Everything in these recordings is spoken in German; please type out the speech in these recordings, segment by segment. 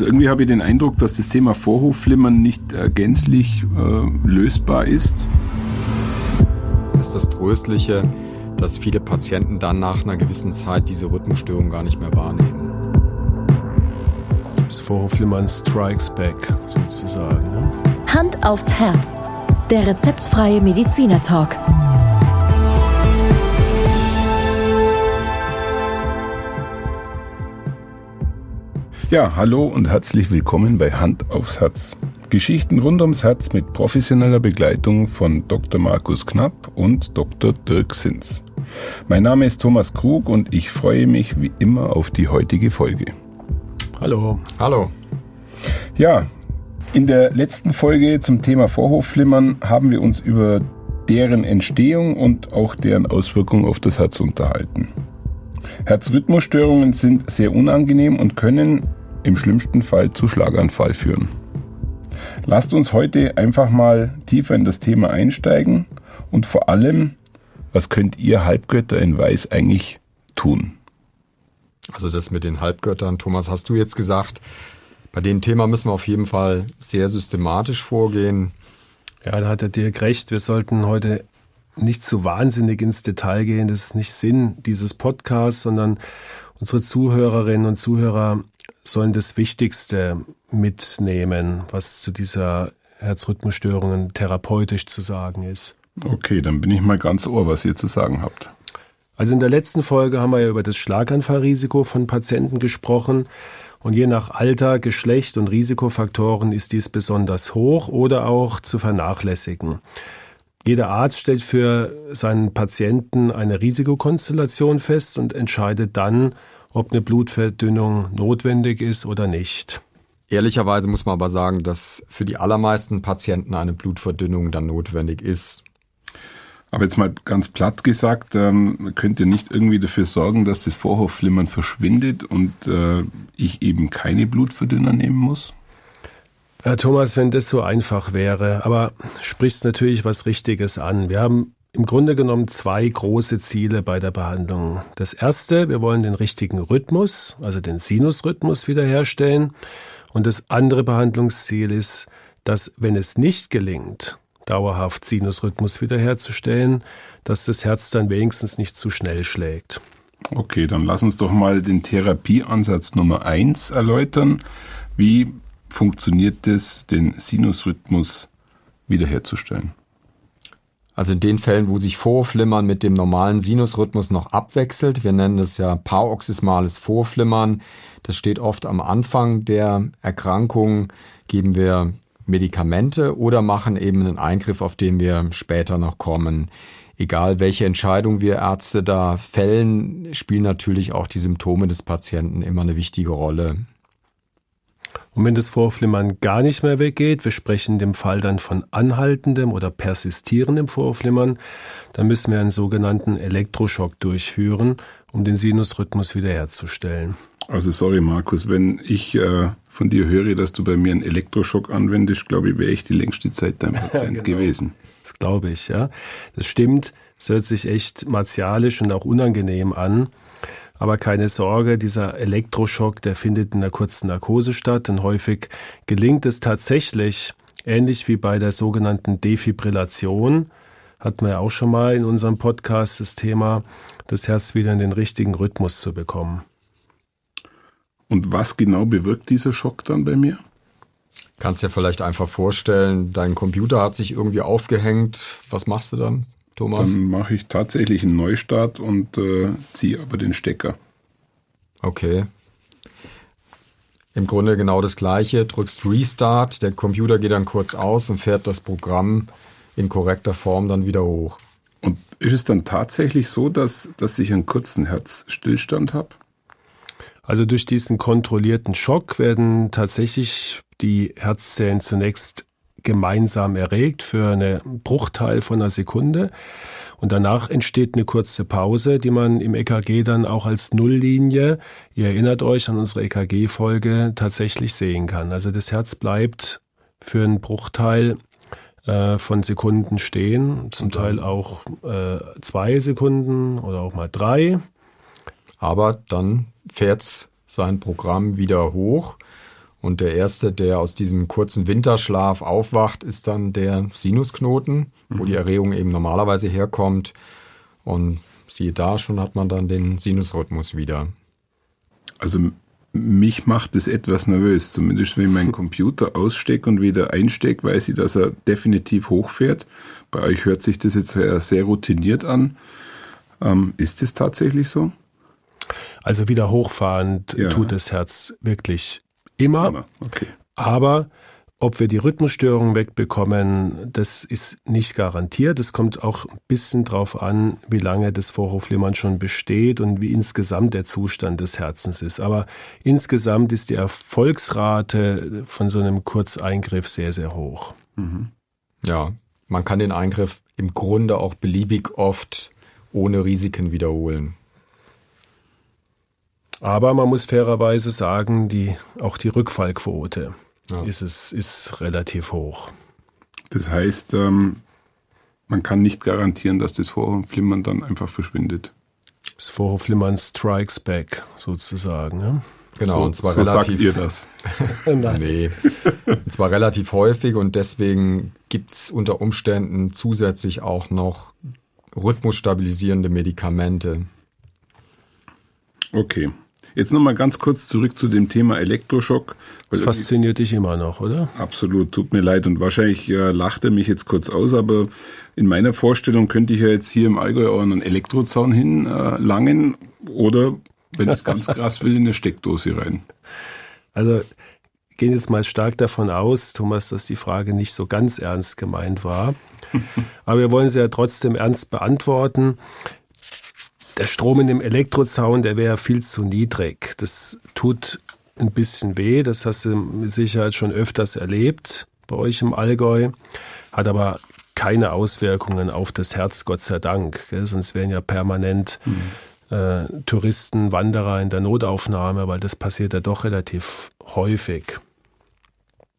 Also irgendwie habe ich den Eindruck, dass das Thema Vorhofflimmern nicht äh, gänzlich äh, lösbar ist. Das ist das Tröstliche, dass viele Patienten dann nach einer gewissen Zeit diese Rhythmusstörung gar nicht mehr wahrnehmen. Das Vorhofflimmern strikes back sozusagen. Ne? Hand aufs Herz. Der rezeptfreie Mediziner Talk. Ja, hallo und herzlich willkommen bei Hand aufs Herz. Geschichten rund ums Herz mit professioneller Begleitung von Dr. Markus Knapp und Dr. Dirk Sins. Mein Name ist Thomas Krug und ich freue mich wie immer auf die heutige Folge. Hallo. Hallo. Ja, in der letzten Folge zum Thema Vorhofflimmern haben wir uns über deren Entstehung und auch deren Auswirkungen auf das Herz unterhalten. Herzrhythmusstörungen sind sehr unangenehm und können im schlimmsten Fall zu Schlaganfall führen. Lasst uns heute einfach mal tiefer in das Thema einsteigen und vor allem, was könnt ihr Halbgötter in Weiß eigentlich tun? Also das mit den Halbgöttern, Thomas, hast du jetzt gesagt, bei dem Thema müssen wir auf jeden Fall sehr systematisch vorgehen. Ja, da hat der Dirk recht. Wir sollten heute nicht zu wahnsinnig ins Detail gehen. Das ist nicht Sinn dieses Podcasts, sondern unsere Zuhörerinnen und Zuhörer sollen das Wichtigste mitnehmen, was zu dieser Herzrhythmusstörungen therapeutisch zu sagen ist. Okay, dann bin ich mal ganz ohr, was ihr zu sagen habt. Also in der letzten Folge haben wir ja über das Schlaganfallrisiko von Patienten gesprochen. Und je nach Alter, Geschlecht und Risikofaktoren ist dies besonders hoch oder auch zu vernachlässigen. Jeder Arzt stellt für seinen Patienten eine Risikokonstellation fest und entscheidet dann, ob eine Blutverdünnung notwendig ist oder nicht. Ehrlicherweise muss man aber sagen, dass für die allermeisten Patienten eine Blutverdünnung dann notwendig ist. Aber jetzt mal ganz platt gesagt, ähm, könnt ihr nicht irgendwie dafür sorgen, dass das Vorhofflimmern verschwindet und äh, ich eben keine Blutverdünner nehmen muss? Herr Thomas, wenn das so einfach wäre, aber sprichst natürlich was Richtiges an. Wir haben im Grunde genommen zwei große Ziele bei der Behandlung. Das erste, wir wollen den richtigen Rhythmus, also den Sinusrhythmus wiederherstellen. Und das andere Behandlungsziel ist, dass wenn es nicht gelingt, dauerhaft Sinusrhythmus wiederherzustellen, dass das Herz dann wenigstens nicht zu schnell schlägt. Okay, dann lass uns doch mal den Therapieansatz Nummer eins erläutern. Wie funktioniert es, den Sinusrhythmus wiederherzustellen? Also in den Fällen, wo sich Vorflimmern mit dem normalen Sinusrhythmus noch abwechselt, wir nennen es ja paroxysmales Vorflimmern, das steht oft am Anfang der Erkrankung, geben wir Medikamente oder machen eben einen Eingriff, auf den wir später noch kommen. Egal welche Entscheidung wir Ärzte da fällen, spielen natürlich auch die Symptome des Patienten immer eine wichtige Rolle. Und wenn das Vorflimmern gar nicht mehr weggeht, wir sprechen in dem Fall dann von anhaltendem oder persistierendem Vorflimmern, dann müssen wir einen sogenannten Elektroschock durchführen, um den Sinusrhythmus wiederherzustellen. Also sorry Markus, wenn ich äh, von dir höre, dass du bei mir einen Elektroschock anwendest, glaube ich, wäre ich die längste Zeit dein Patient ja, genau. gewesen. Das glaube ich, ja. Das stimmt. Es hört sich echt martialisch und auch unangenehm an. Aber keine Sorge, dieser Elektroschock, der findet in einer kurzen Narkose statt. Und häufig gelingt es tatsächlich, ähnlich wie bei der sogenannten Defibrillation, hatten wir ja auch schon mal in unserem Podcast das Thema, das Herz wieder in den richtigen Rhythmus zu bekommen. Und was genau bewirkt dieser Schock dann bei mir? Kannst dir vielleicht einfach vorstellen, dein Computer hat sich irgendwie aufgehängt. Was machst du dann? Thomas? Dann mache ich tatsächlich einen Neustart und äh, ziehe aber den Stecker. Okay. Im Grunde genau das gleiche. Drückst Restart, der Computer geht dann kurz aus und fährt das Programm in korrekter Form dann wieder hoch. Und ist es dann tatsächlich so, dass, dass ich einen kurzen Herzstillstand habe? Also durch diesen kontrollierten Schock werden tatsächlich die Herzzellen zunächst gemeinsam erregt für einen Bruchteil von einer Sekunde. Und danach entsteht eine kurze Pause, die man im EKG dann auch als Nulllinie, ihr erinnert euch an unsere EKG-Folge, tatsächlich sehen kann. Also das Herz bleibt für einen Bruchteil äh, von Sekunden stehen, zum Teil auch äh, zwei Sekunden oder auch mal drei. Aber dann fährt sein Programm wieder hoch Und der erste, der aus diesem kurzen Winterschlaf aufwacht, ist dann der Sinusknoten, mhm. wo die Erregung eben normalerweise herkommt. Und siehe da, schon hat man dann den Sinusrhythmus wieder. Also mich macht es etwas nervös. Zumindest wenn ich meinen Computer ausstecke und wieder einstecke, weiß ich, dass er definitiv hochfährt. Bei euch hört sich das jetzt sehr routiniert an. Ähm, ist es tatsächlich so? Also wieder hochfahrend ja. tut das Herz wirklich immer. immer. Okay. Aber ob wir die Rhythmusstörungen wegbekommen, das ist nicht garantiert. Es kommt auch ein bisschen darauf an, wie lange das Vorhofflimmern schon besteht und wie insgesamt der Zustand des Herzens ist. Aber insgesamt ist die Erfolgsrate von so einem Kurzeingriff sehr, sehr hoch. Mhm. Ja, man kann den Eingriff im Grunde auch beliebig oft ohne Risiken wiederholen. Aber man muss fairerweise sagen, die, auch die Rückfallquote ja. ist, es, ist relativ hoch. Das heißt, ähm, man kann nicht garantieren, dass das Vorhofflimmern dann einfach verschwindet. Das Vorhofflimmern strikes back, sozusagen. Ne? Genau, so, und zwar so relativ. Sagt ihr das? nee. Und zwar relativ häufig und deswegen gibt es unter Umständen zusätzlich auch noch rhythmusstabilisierende Medikamente. Okay. Jetzt nochmal ganz kurz zurück zu dem Thema Elektroschock. Das fasziniert dich immer noch, oder? Absolut, tut mir leid. Und wahrscheinlich äh, lacht er mich jetzt kurz aus, aber in meiner Vorstellung könnte ich ja jetzt hier im Allgäu auch einen Elektrozaun hinlangen äh, oder, wenn ich es ganz krass will, in eine Steckdose rein. Also gehen jetzt mal stark davon aus, Thomas, dass die Frage nicht so ganz ernst gemeint war. Aber wir wollen sie ja trotzdem ernst beantworten der Strom in dem Elektrozaun, der wäre viel zu niedrig. Das tut ein bisschen weh, das hast du mit Sicherheit schon öfters erlebt bei euch im Allgäu, hat aber keine Auswirkungen auf das Herz, Gott sei Dank. Gell? Sonst wären ja permanent mhm. äh, Touristen, Wanderer in der Notaufnahme, weil das passiert ja doch relativ häufig.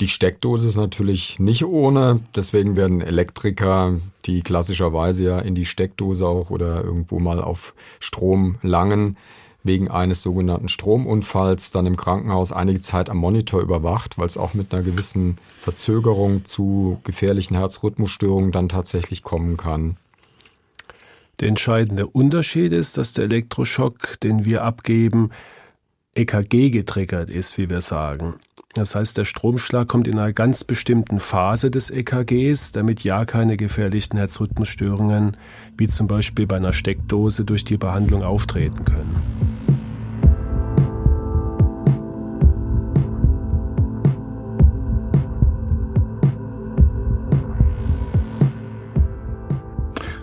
Die Steckdose ist natürlich nicht ohne, deswegen werden Elektriker, die klassischerweise ja in die Steckdose auch oder irgendwo mal auf Strom langen, wegen eines sogenannten Stromunfalls dann im Krankenhaus einige Zeit am Monitor überwacht, weil es auch mit einer gewissen Verzögerung zu gefährlichen Herzrhythmusstörungen dann tatsächlich kommen kann. Der entscheidende Unterschied ist, dass der Elektroschock, den wir abgeben, EKG getriggert ist, wie wir sagen. Das heißt, der Stromschlag kommt in einer ganz bestimmten Phase des EKGs, damit ja keine gefährlichen Herzrhythmusstörungen, wie zum Beispiel bei einer Steckdose, durch die Behandlung auftreten können.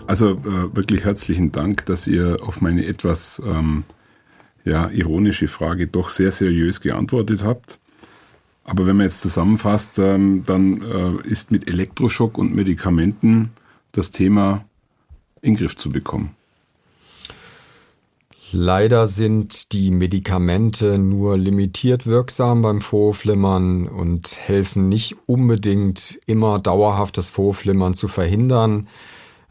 Also äh, wirklich herzlichen Dank, dass ihr auf meine etwas ähm, ja, ironische Frage doch sehr seriös geantwortet habt. Aber wenn man jetzt zusammenfasst, ähm, dann äh, ist mit Elektroschock und Medikamenten das Thema in den Griff zu bekommen. Leider sind die Medikamente nur limitiert wirksam beim Vorflimmern und helfen nicht unbedingt immer dauerhaft das Vorflimmern zu verhindern.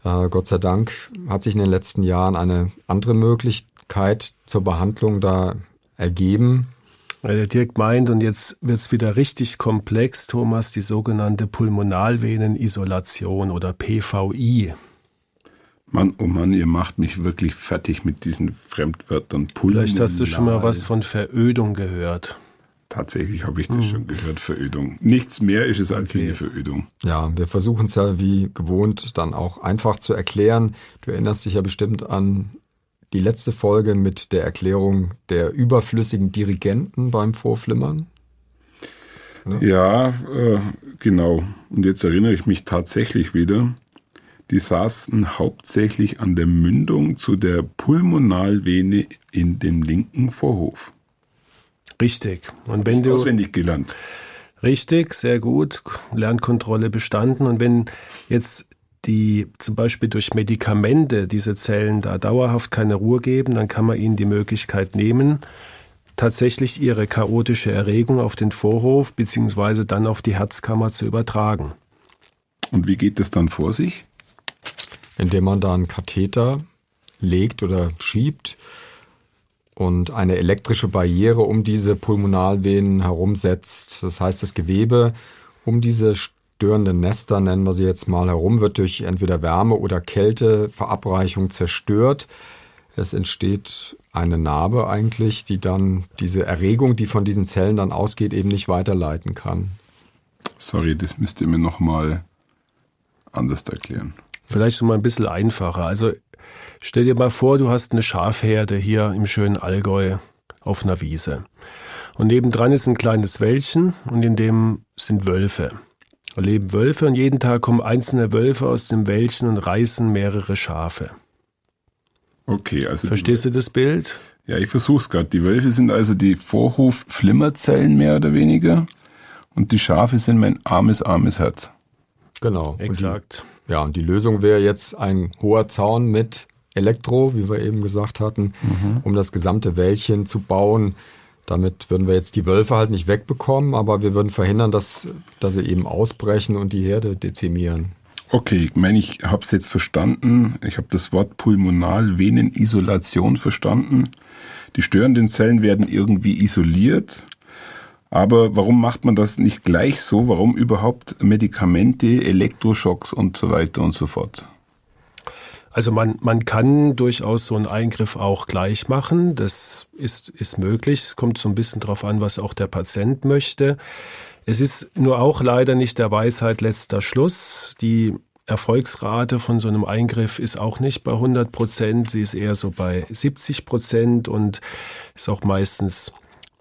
Äh, Gott sei Dank hat sich in den letzten Jahren eine andere Möglichkeit zur Behandlung da ergeben. Weil der Dirk meint, und jetzt wird es wieder richtig komplex, Thomas, die sogenannte Pulmonalvenenisolation oder PVI. Mann, oh Mann, ihr macht mich wirklich fertig mit diesen Fremdwörtern. Pulmonal. Vielleicht hast du schon mal was von Verödung gehört. Tatsächlich habe ich das hm. schon gehört, Verödung. Nichts mehr ist es als okay. wie eine Verödung. Ja, wir versuchen es ja wie gewohnt dann auch einfach zu erklären. Du erinnerst dich ja bestimmt an die letzte Folge mit der Erklärung der überflüssigen Dirigenten beim Vorflimmern. Ne? Ja, äh, genau. Und jetzt erinnere ich mich tatsächlich wieder. Die saßen hauptsächlich an der Mündung zu der Pulmonalvene in dem linken Vorhof. Richtig. Und wenn du auswendig gelernt. Richtig, sehr gut. Lernkontrolle bestanden. Und wenn jetzt die zum Beispiel durch Medikamente diese Zellen da dauerhaft keine Ruhe geben, dann kann man ihnen die Möglichkeit nehmen, tatsächlich ihre chaotische Erregung auf den Vorhof beziehungsweise dann auf die Herzkammer zu übertragen. Und wie geht das dann vor sich? Indem man da einen Katheter legt oder schiebt und eine elektrische Barriere um diese Pulmonalvenen herumsetzt. Das heißt, das Gewebe um diese störenden Nester, nennen wir sie jetzt mal, herum wird durch entweder Wärme oder Kälte Verabreichung zerstört. Es entsteht eine Narbe eigentlich, die dann diese Erregung, die von diesen Zellen dann ausgeht, eben nicht weiterleiten kann. Sorry, das müsst ihr mir nochmal anders erklären. Vielleicht mal ein bisschen einfacher. Also stell dir mal vor, du hast eine Schafherde hier im schönen Allgäu auf einer Wiese. Und nebendran ist ein kleines Wäldchen und in dem sind Wölfe. Da leben Wölfe und jeden Tag kommen einzelne Wölfe aus dem Wäldchen und reißen mehrere Schafe. Okay, also. Verstehst du das Bild? Ja, ich versuch's gerade. Die Wölfe sind also die Vorhof-Flimmerzellen mehr oder weniger und die Schafe sind mein armes, armes Herz. Genau. Exakt. Und die, ja, und die Lösung wäre jetzt ein hoher Zaun mit Elektro, wie wir eben gesagt hatten, mhm. um das gesamte Wäldchen zu bauen. Damit würden wir jetzt die Wölfe halt nicht wegbekommen, aber wir würden verhindern, dass, dass sie eben ausbrechen und die Herde dezimieren. Okay, ich meine, ich habe es jetzt verstanden. Ich habe das Wort Pulmonalvenenisolation verstanden. Die störenden Zellen werden irgendwie isoliert. Aber warum macht man das nicht gleich so? Warum überhaupt Medikamente, Elektroschocks und so weiter und so fort? Also man, man kann durchaus so einen Eingriff auch gleich machen. Das ist, ist möglich. Es kommt so ein bisschen drauf an, was auch der Patient möchte. Es ist nur auch leider nicht der Weisheit letzter Schluss. Die Erfolgsrate von so einem Eingriff ist auch nicht bei 100 Prozent. Sie ist eher so bei 70 Prozent und ist auch meistens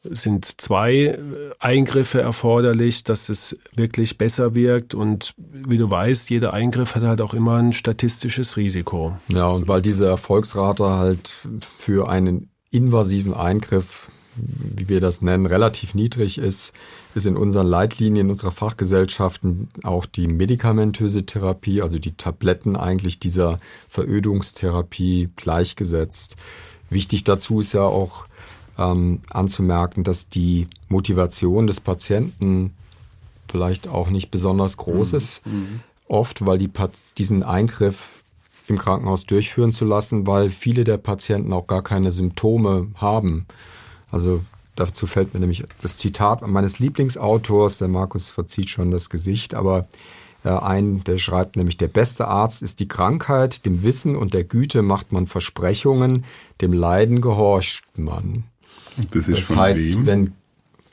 sind zwei äh, Eingriffe erforderlich, dass es wirklich besser wirkt. Und wie du weißt, jeder Eingriff hat halt auch immer ein statistisches Risiko. Ja, und weil diese Erfolgsrate halt für einen invasiven Eingriff, wie wir das nennen, relativ niedrig ist, ist in unseren Leitlinien unserer Fachgesellschaften auch die medikamentöse Therapie, also die Tabletten eigentlich dieser Verödungstherapie gleichgesetzt. Wichtig dazu ist ja auch, ähm, anzumerken, dass die Motivation des Patienten vielleicht auch nicht besonders groß mhm. ist. Mhm. Oft, weil die diesen Eingriff im Krankenhaus durchführen zu lassen, weil viele der Patienten auch gar keine Symptome haben. Also dazu fällt mir nämlich das Zitat meines Lieblingsautors, der Markus verzieht schon das Gesicht, aber äh, ein, der schreibt nämlich, der beste Arzt ist die Krankheit, dem Wissen und der Güte macht man Versprechungen, dem Leiden gehorcht man. Das, ist das heißt, wem? wenn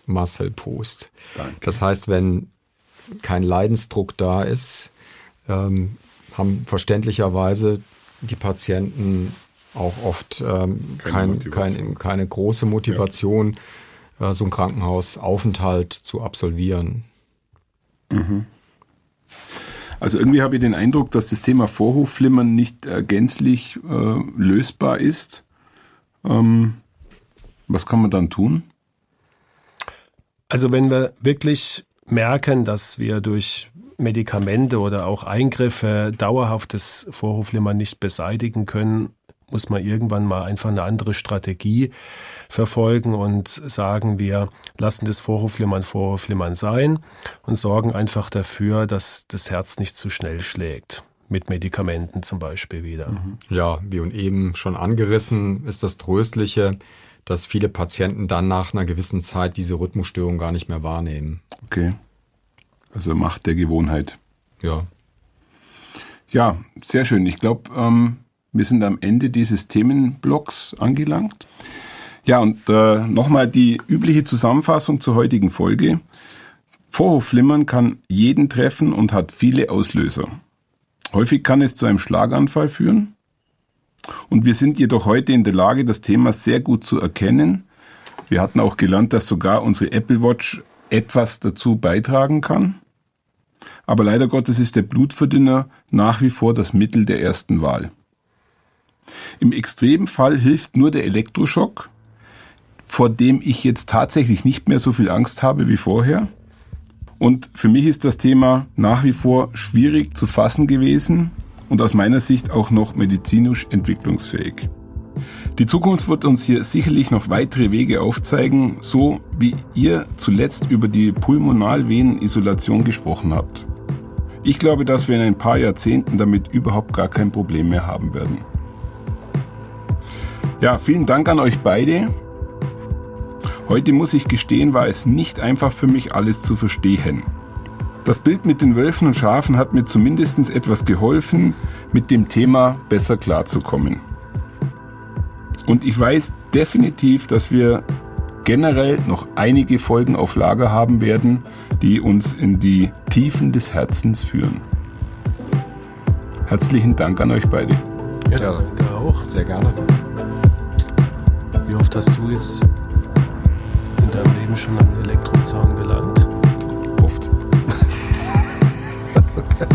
Marcel Post. Danke. Das heißt, wenn kein Leidensdruck da ist, ähm, haben verständlicherweise die Patienten auch oft ähm, keine, kein, kein, keine große Motivation, ja. äh, so einen Krankenhausaufenthalt zu absolvieren. Mhm. Also irgendwie habe ich den Eindruck, dass das Thema Vorhofflimmern nicht äh, gänzlich äh, lösbar ist. Ähm, was kann man dann tun? Also wenn wir wirklich merken, dass wir durch Medikamente oder auch Eingriffe dauerhaftes Vorhofflimmern nicht beseitigen können, muss man irgendwann mal einfach eine andere Strategie verfolgen und sagen, wir lassen das Vorhofflimmern Vorhofflimmern sein und sorgen einfach dafür, dass das Herz nicht zu schnell schlägt. Mit Medikamenten zum Beispiel wieder. Mhm. Ja, wie und eben schon angerissen ist das Tröstliche, dass viele Patienten dann nach einer gewissen Zeit diese Rhythmusstörung gar nicht mehr wahrnehmen. Okay. Also Macht der Gewohnheit. Ja. Ja, sehr schön. Ich glaube, ähm, wir sind am Ende dieses Themenblocks angelangt. Ja, und äh, nochmal die übliche Zusammenfassung zur heutigen Folge. Vorhofflimmern kann jeden treffen und hat viele Auslöser. Häufig kann es zu einem Schlaganfall führen. Und wir sind jedoch heute in der Lage, das Thema sehr gut zu erkennen. Wir hatten auch gelernt, dass sogar unsere Apple Watch etwas dazu beitragen kann. Aber leider Gottes ist der Blutverdünner nach wie vor das Mittel der ersten Wahl. Im Extremfall hilft nur der Elektroschock, vor dem ich jetzt tatsächlich nicht mehr so viel Angst habe wie vorher. Und für mich ist das Thema nach wie vor schwierig zu fassen gewesen und aus meiner Sicht auch noch medizinisch entwicklungsfähig. Die Zukunft wird uns hier sicherlich noch weitere Wege aufzeigen, so wie ihr zuletzt über die Pulmonalvenenisolation gesprochen habt. Ich glaube, dass wir in ein paar Jahrzehnten damit überhaupt gar kein Problem mehr haben werden. Ja, vielen Dank an euch beide. Heute muss ich gestehen, war es nicht einfach für mich, alles zu verstehen. Das Bild mit den Wölfen und Schafen hat mir zumindest etwas geholfen, mit dem Thema besser klarzukommen. Und ich weiß definitiv, dass wir generell noch einige Folgen auf Lager haben werden, die uns in die Tiefen des Herzens führen. Herzlichen Dank an euch beide. Ja, danke auch. Sehr gerne. Wie oft hast du jetzt in deinem Leben schon an Elektrozaun gelangt? look at that.